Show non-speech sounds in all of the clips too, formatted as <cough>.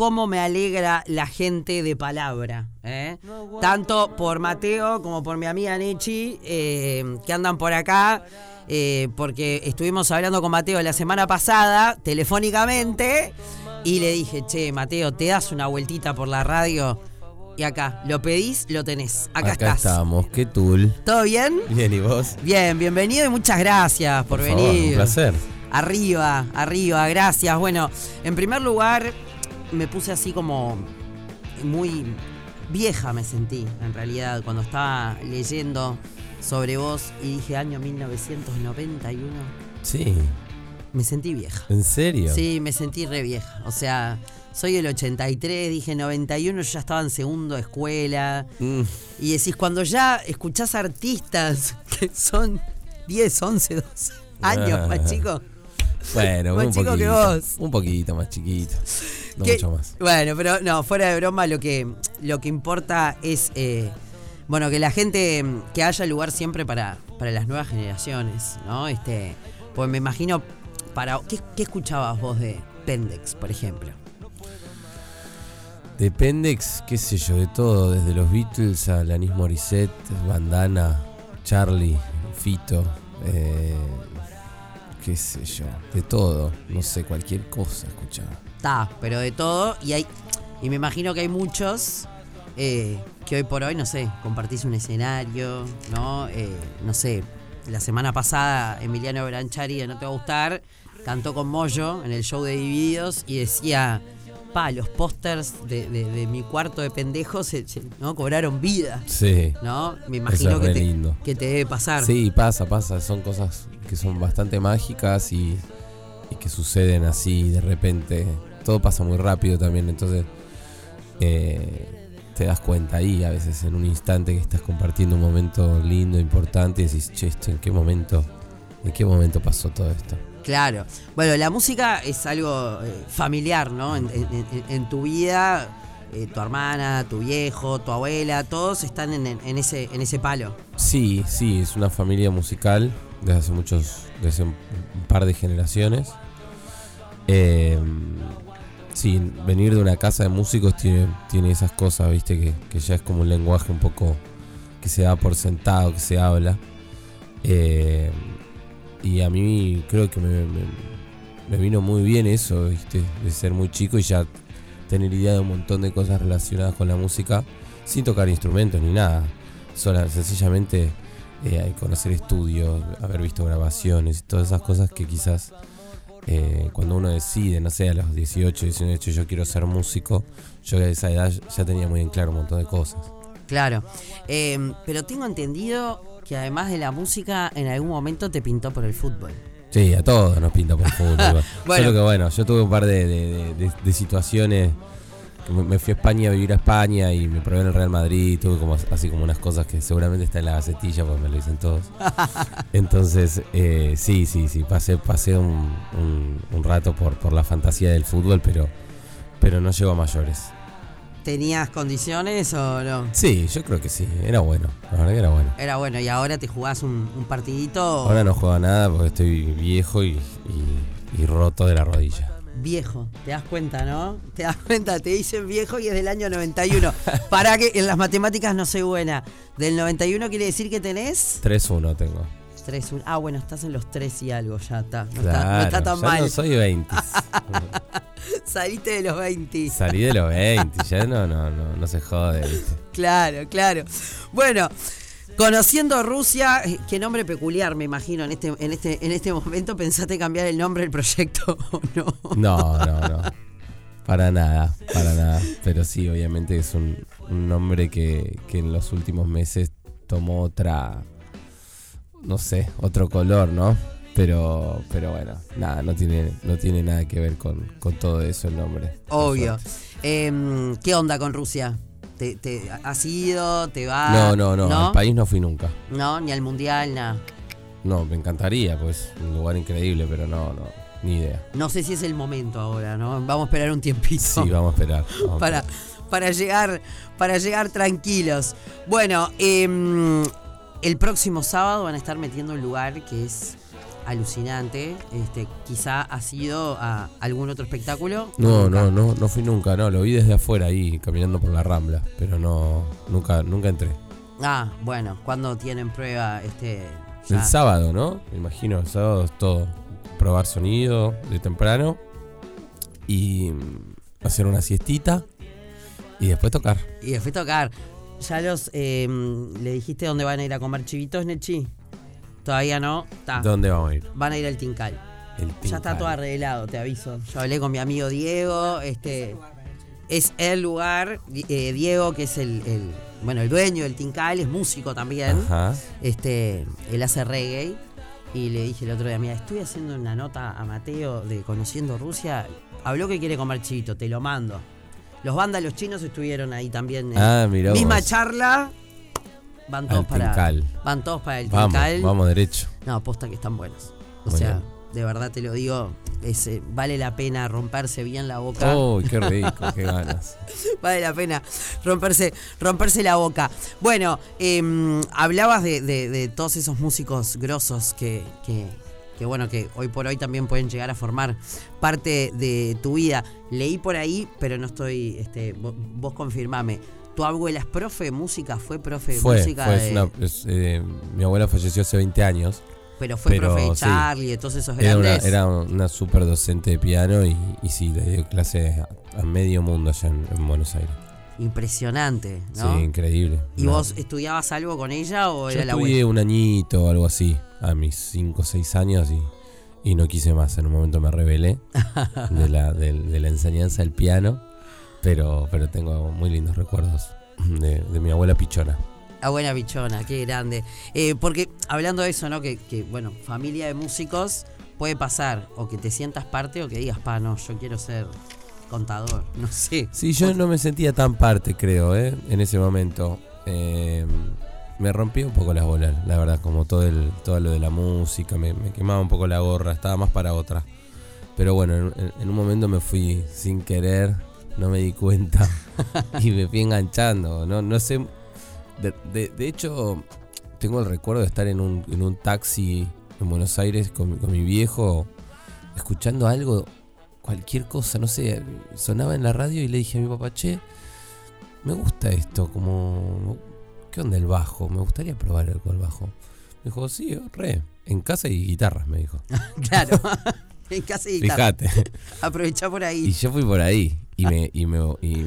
cómo me alegra la gente de palabra. ¿eh? Tanto por Mateo como por mi amiga Nechi, eh, que andan por acá. eh, porque estuvimos hablando con Mateo la semana pasada, telefónicamente, y le dije, che, Mateo, ¿te das una vueltita por la radio? Y acá, lo pedís, lo tenés. Acá, Acá estás. estamos, qué tool. ¿Todo bien? Bien, ¿y vos? Bien, bienvenido y muchas gracias por, favor, venir. un placer. Arriba, arriba, gracias. Bueno, en primer lugar, me puse así como muy vieja me sentí, en realidad, cuando estaba leyendo sobre vos y dije año 1991. Sí, Me sentí vieja. ¿en serio? Sí, me sentí re vieja. O sea, soy del 83, dije 91, yo ya estaba en segundo de escuela. Mm, Y decís, cuando ya escuchás artistas que son 10, 11, 12 años Ah. más chicos. bueno, Más un chico que vos. Un poquito más chiquito. No que- mucho más. Bueno, pero no, fuera de broma, lo que, lo que importa es, eh, bueno, que la gente, que haya lugar siempre para, para las nuevas generaciones, ¿no? Este, pues me imagino, para ¿qué, qué escuchabas vos de Pendex, por ejemplo? De Pendex, qué sé yo, de todo, desde los Beatles a Alanis Morissette, Bandana, Charlie, Fito, eh, qué sé yo, de todo, no sé, cualquier cosa escuchaba. Está, pero de todo, y hay, y me imagino que hay muchos eh, que hoy por hoy, no sé, compartís un escenario, ¿no? Eh, no sé, la semana pasada Emiliano Branchari de No Te Va a Gustar cantó con Moyo en el show de Divididos y decía, pa, los pósters de, de- de mi cuarto de pendejos se- se- ¿no? cobraron vida, Sí. ¿no? Me imagino es que te, lindo. que te debe pasar. Sí, pasa, pasa. Son cosas que son bastante mágicas y, y que suceden así de repente. Todo pasa muy rápido también, entonces eh, te das cuenta ahí a veces en un instante que estás compartiendo un momento lindo, importante y decís, che, en qué momento, en qué momento pasó todo esto. Claro. Bueno, la música es algo eh, familiar, ¿no? En, en- en- en tu vida, eh, tu hermana, tu viejo, tu abuela, todos están en, en ese, en ese palo. Sí, sí, es una familia musical desde hace muchos, desde un, un par de generaciones. Eh, sí, venir de una casa de músicos tiene, tiene esas cosas, viste, que, que ya es como un lenguaje un poco que se da por sentado, que se habla. Eh, y a mí creo que me, vino muy bien eso, viste, de ser muy chico y ya tener idea de un montón de cosas relacionadas con la música sin tocar instrumentos ni nada. Sola, sencillamente eh, conocer estudios, haber visto grabaciones y todas esas cosas que quizás eh, cuando uno decide, no sé, a los 18, 19, yo quiero ser músico, yo a esa edad ya tenía muy en claro un montón de cosas. Claro. Eh, pero tengo entendido que además de la música, en algún momento te pintó por el fútbol. Sí, a todos nos pinta por fútbol. <laughs> Bueno. Solo que bueno, yo tuve un par de- de- de situaciones. Me- fui a España a vivir a España y me probé en el Real Madrid. Tuve como así como unas cosas que seguramente está en la gacetilla porque me lo dicen todos. <laughs> Entonces, eh, sí, sí, sí, pasé, pasé un, un- un rato por, por la fantasía del fútbol, pero, pero no llegó a mayores. ¿Tenías condiciones o no? Sí, yo creo que sí, era bueno, la verdad que era bueno. Era bueno, y ahora te jugás un, un partidito Ahora no juego nada porque estoy viejo y, y- y roto de la rodilla. Viejo. ¿Te das cuenta, no? Te das cuenta, te dicen viejo y es del año 91. <laughs> Para que en las matemáticas no soy buena. Del 91 quiere decir que tenés 3-1 tengo. 3, Ah, bueno, estás en los 3 y algo, ya está. No, Claro, está, no está tan ya mal. no soy 20. <laughs> Saliste de los 20. Salí de los 20, ya no, no, no, no se jode, ¿viste? Claro, claro. Bueno, conociendo Rusia, eh, qué nombre peculiar, me imagino, en este, en este, en este momento pensaste cambiar el nombre del proyecto <laughs> o no. No, no, no. Para nada, para nada. Pero sí, obviamente es un, un nombre que, que en los últimos meses tomó otra, no sé, otro color, ¿no? Pero, pero bueno, nada, no tiene, no tiene nada que ver con, con todo eso el nombre. Obvio. Em, ¿Qué onda con Rusia? ¿Te, te has ido? ¿Te va? No, no, no, al país no fui nunca. No, ni al mundial, nada. No, me encantaría, pues, un lugar increíble, pero no, no, ni idea. No sé si es el momento ahora, ¿no? Vamos a esperar un tiempito. Sí, vamos a esperar. <laughs> vamos a para, esperar. para llegar para llegar tranquilos. Bueno, em, el próximo sábado van a estar metiendo un lugar que es alucinante. Este, quizá ha sido a algún otro espectáculo. No, Nunca. no, no, no fui nunca, no, lo vi desde afuera ahí, caminando por la rambla, pero no, nunca, nunca entré. Ah, bueno, cuando tienen prueba este ya? El sábado, ¿no? Me imagino, el sábado es todo. Probar sonido de temprano y mm, hacer una siestita y después tocar. Y después tocar. ¿Ya los eh, le dijiste dónde van a ir a comer chivitos, Nechi? Todavía no. Está. ¿Dónde vamos a ir? Van a ir al Tincal. El Ya está todo arreglado, te aviso. Yo hablé con mi amigo Diego, este es el lugar, eh, Diego, que es el, el- bueno, el dueño del Tincal, es músico también. Ajá. Este, él hace reggae. Y le dije el otro día, mira, estoy haciendo una nota a Mateo de Conociendo Rusia. Habló que quiere comer chivito, te lo mando. Los vándalos chinos estuvieron ahí también. en Ah, mirá Misma vos. charla. Van todos Al para. Tincal. Van todos para el Vamos, Tincal. vamos derecho. No, aposta que están buenos. O Muy sea, bien. de verdad te lo digo, es, eh, vale la pena romperse bien la boca. ¡Uy, qué rico! <laughs> ¡Qué ganas! Vale la pena romperse, romperse la boca. Bueno, em, hablabas de, de- de todos esos músicos grosos que, que, que, bueno, que hoy por hoy también pueden llegar a formar parte de tu vida. Leí por ahí, pero no estoy, este, vo- vos, confirmame. ¿Tu abuela es profe de música? ¿Fue profe de Fue, música? fue, es de- una- es, eh, mi abuela falleció hace 20 años. pero fue pero profe de sí. Charlie, de todos esos Era una, grandes. era una super docente de piano y, y sí, le dio clases a, a medio mundo allá en, en Buenos Aires. Impresionante, ¿no? Sí, increíble. ¿Y No. vos estudiabas algo con ella o Yo era la estudié un añito o algo así, a mis 5 o 6 años y, y no quise más. En un momento me rebelé <laughs> de la, de, de la enseñanza del piano, pero, pero tengo muy lindos recuerdos de, de mi abuela Pichona. La buena bichona, qué grande. Eh, porque hablando de eso, ¿no? Que, que, bueno, familia de músicos puede pasar o que te sientas parte o que digas, pa, no, yo quiero ser contador, <laughs> no sé. Sí, yo no me sentía tan parte, creo, ¿eh? en ese momento. Eh, me rompía un poco las bolas, la verdad, como todo, el, todo lo de la música, me, me quemaba un poco la gorra, estaba más para otra. Pero bueno, en, en- en un momento me fui sin querer, no me di cuenta y me fui enganchando. No, no sé. De, de- de hecho, tengo el recuerdo de estar en un, en un taxi en Buenos Aires con, con mi viejo, escuchando algo, cualquier cosa, no sé, sonaba en la radio y le dije a mi papá, che, me gusta esto, como, ¿qué onda el bajo? Me gustaría probar el bajo. Me dijo, sí, re, en casa y guitarras, me dijo. <laughs> claro. <laughs> en casa y guitarra. Fíjate. Aprovechá por Y ahí. yo fui por ahí y me, y me, y,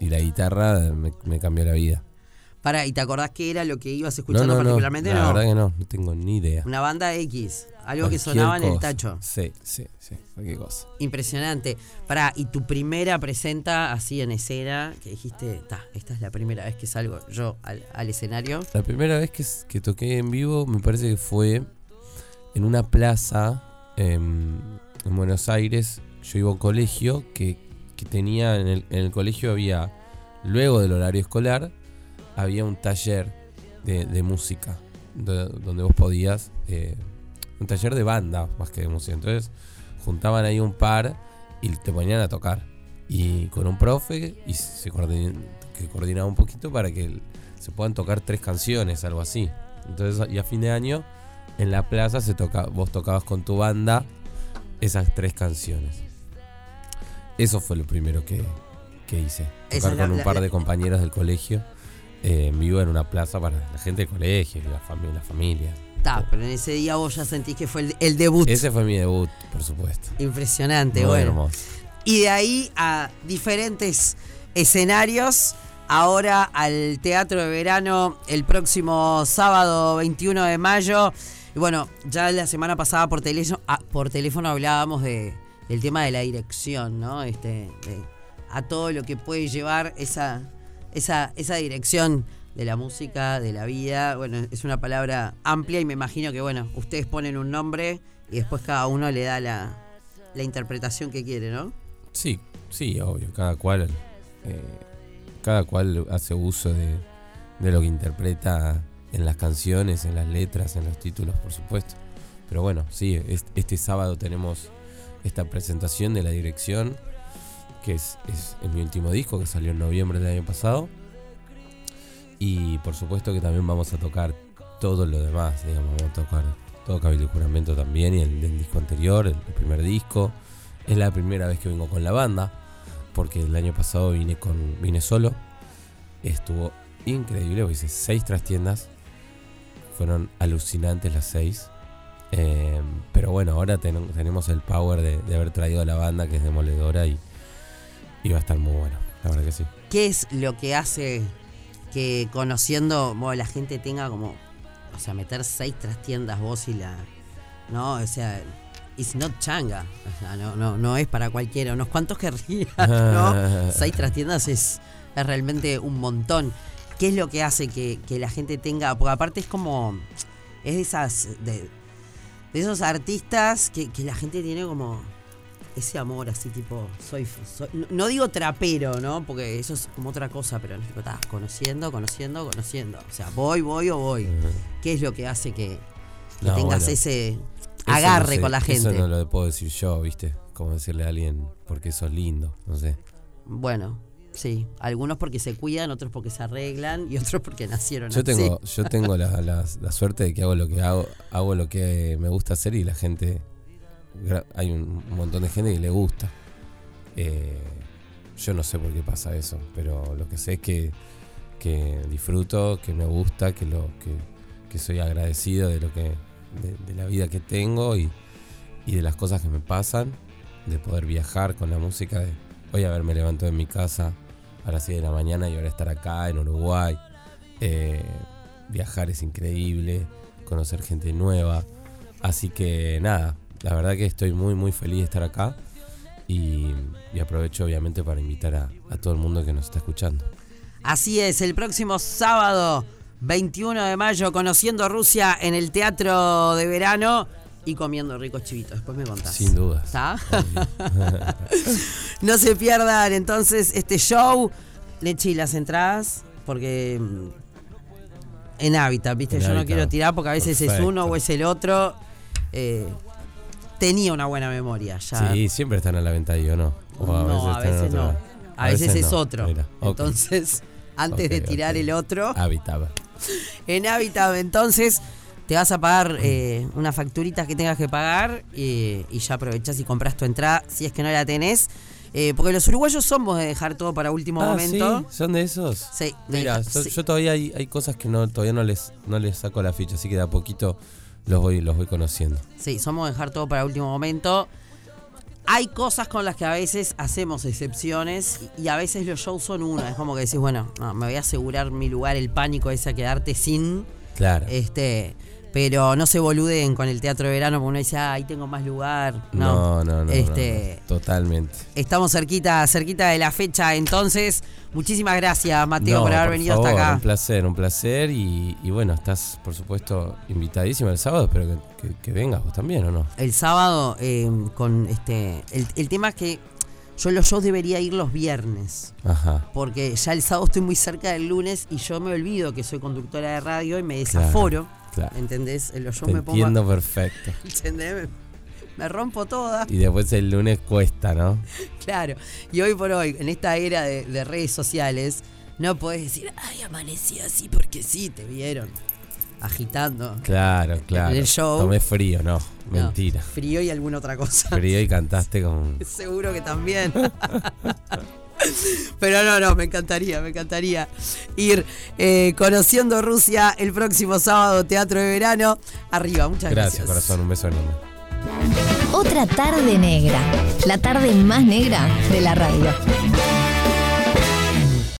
y la guitarra me, me cambió la vida. Para, ¿y te acordás qué era lo que ibas escuchando no, no, particularmente? la no. verdad que no, no tengo ni idea. Una banda X, algo que sonaba en el tacho. Sí, sí, sí, cualquier cosa. Impresionante. Pará, y tu primera presenta así en escena, que dijiste, ta, esta es la primera vez que salgo yo al, al escenario. La primera vez que, que toqué en vivo me parece que fue en una plaza em, en Buenos Aires. Yo iba a un colegio que, que tenía, en el, en el colegio había, luego del horario escolar, había un taller de, música, do- donde vos podías, eh, un taller de banda más que de música. Entonces juntaban ahí un par y te ponían a tocar. Y con un profe y se coordin- que coordinaba un poquito para que se puedan tocar tres canciones, algo así. Entonces, y a fin de año, en la plaza se toca, vos tocabas con tu banda esas tres canciones. Eso fue lo primero que, que hice. Tocar la- con un par la- de compañeros del colegio eh, en vivo en una plaza para la gente del colegio y la, fami- la familia. Ta, pero en ese día vos ya sentís que fue el, el debut. Ese fue mi debut, por supuesto. Impresionante, Muy bueno. hermoso. Y de ahí a diferentes escenarios. Ahora al Teatro de Verano el próximo sábado 21 de mayo. Y bueno, ya la semana pasada por teléfono, por teléfono hablábamos de, del tema de la dirección, ¿no? Este, a todo lo que puede llevar esa, esa, esa dirección de la música, de la vida. Bueno, es una palabra amplia y me imagino que, bueno, ustedes ponen un nombre y después cada uno le da la, la interpretación que quiere, ¿no? Sí, sí, obvio. Cada cual, eh, cada cual hace uso de, de lo que interpreta en las canciones, en las letras, en los títulos, por supuesto. Pero bueno, sí, es- este sábado tenemos esta presentación de la dirección, que es, es, mi último disco, que salió en noviembre del año pasado. Y por supuesto que también vamos a tocar todo lo demás, digamos, vamos a tocar todo Cabildo y Juramento también, y el del disco anterior, el, primer disco. Es la primera vez que vengo con la banda, porque el año pasado vine, con, vine solo. Estuvo increíble, hice seis trastiendas. Fueron alucinantes las seis. Eh, pero bueno, ahora ten- tenemos el power de, de haber traído a la banda, que es demoledora, y, y va a estar muy bueno, la verdad que sí. ¿Qué es lo que hace que conociendo, bueno, la gente tenga como, o sea, meter seis trastiendas vos y la, no, o sea, it's not changa, o sea, no, no, no es para cualquiera, unos cuantos querrían, ¿no? <laughs> Seis trastiendas es, es realmente un montón. ¿Qué es lo que hace que, que la gente tenga, porque aparte es como, es de esas, de, de esos artistas que, que la gente tiene como ese amor así tipo soy, soy- no- digo trapero no porque eso es como otra cosa pero estás conociendo conociendo conociendo o sea voy voy o voy qué es lo que hace que, que No, tengas bueno. ese agarre no sé, con la gente Eso no lo puedo decir yo, ¿viste? Como decirle a alguien porque sos lindo, no sé. bueno sí algunos porque se cuidan otros porque se arreglan y <laughs> otros porque nacieron Yo así. tengo, yo tengo la, la- la suerte de que hago lo que hago, hago lo que me gusta hacer y la gente, hay un montón de gente que le gusta. Eh, yo no sé por qué pasa eso, pero lo que sé es que, que disfruto, que me gusta, que lo que, que soy agradecido de lo que de, de la vida que tengo y, y de las cosas que me pasan, de poder viajar con la música, de hoy haberme levantado en mi casa a las 6 de la mañana y ahora estar acá en Uruguay. Eh, viajar es increíble, conocer gente nueva. Así que nada, la verdad que estoy muy muy feliz de estar acá y, aprovecho obviamente para invitar a, a todo el mundo que nos está escuchando. Así es, el próximo sábado 21 de mayo, conociendo Rusia en el Teatro de Verano y comiendo ricos chivitos. Después me contás. Sin duda. ¿Está? <laughs> No se pierdan entonces este show. Leche y las entradas, porque mm, en hábitat, ¿viste? En Yo no Hábitat. quiero tirar porque a veces es uno o es el otro. Eh, tenía una buena memoria ya. Sí, siempre están a la venta ahí, ¿o no? O no, a están en veces no. A, veces, es no. otro. Mira, ok. Entonces, <laughs> antes de tirar el otro, Habitaba. en Habitat, entonces te vas a pagar eh, unas facturitas que tengas que pagar eh, y ya aprovechás y compras tu entrada si es que no la tenés. Eh, porque los uruguayos somos de dejar todo para último Ah, momento. ¿sí? ¿Son de esos? Sí, de Mira, dejar- yo, sí. yo todavía hay, hay cosas que no todavía no les no les saco la ficha, así que de a poquito los voy los voy conociendo. Sí, somos de dejar todo para último momento. Hay cosas con las que a veces hacemos excepciones y a veces los shows son una. Es como que decís, bueno, no, me voy a asegurar mi lugar, el pánico ese a quedarte sin. Claro. Este, pero no se boluden con el teatro de verano porque uno dice, ah, ahí tengo más lugar. No, no, no, no, Este, no, no. totalmente. Estamos cerquita, cerquita de la fecha, entonces. Muchísimas gracias, Mateo, por haber por venido favor, hasta Un acá. placer, un placer. Y, y bueno, estás por supuesto invitadísima el sábado, espero que, que, que vengas vos también, ¿o no? El sábado, eh, con este. El, el tema es que yo los shows debería ir los viernes. Ajá. Porque ya el sábado estoy muy cerca del lunes y yo me olvido que soy conductora de radio y me desaforo. Claro. ¿Entendés? En los shows Te me pongo. entiendo perfecto. <laughs> ¿Entendés? Me, rompo toda. Y después el lunes cuesta, ¿no? <laughs> Claro. Y hoy por hoy, en esta era de, de redes sociales, no podés decir, ay, amanecí así porque sí, te vieron. Agitando. Claro, claro. el show- Tomé frío, no. No, Mentira. frío y alguna otra cosa. Frío y <laughs> cantaste con. Seguro que también. <laughs> Pero no, no, me encantaría, me encantaría ir eh, conociendo Rusia el próximo sábado, Teatro de Verano. Arriba, muchas gracias. Gracias, corazón. Un beso enorme. Otra tarde negra. La tarde más negra de la radio.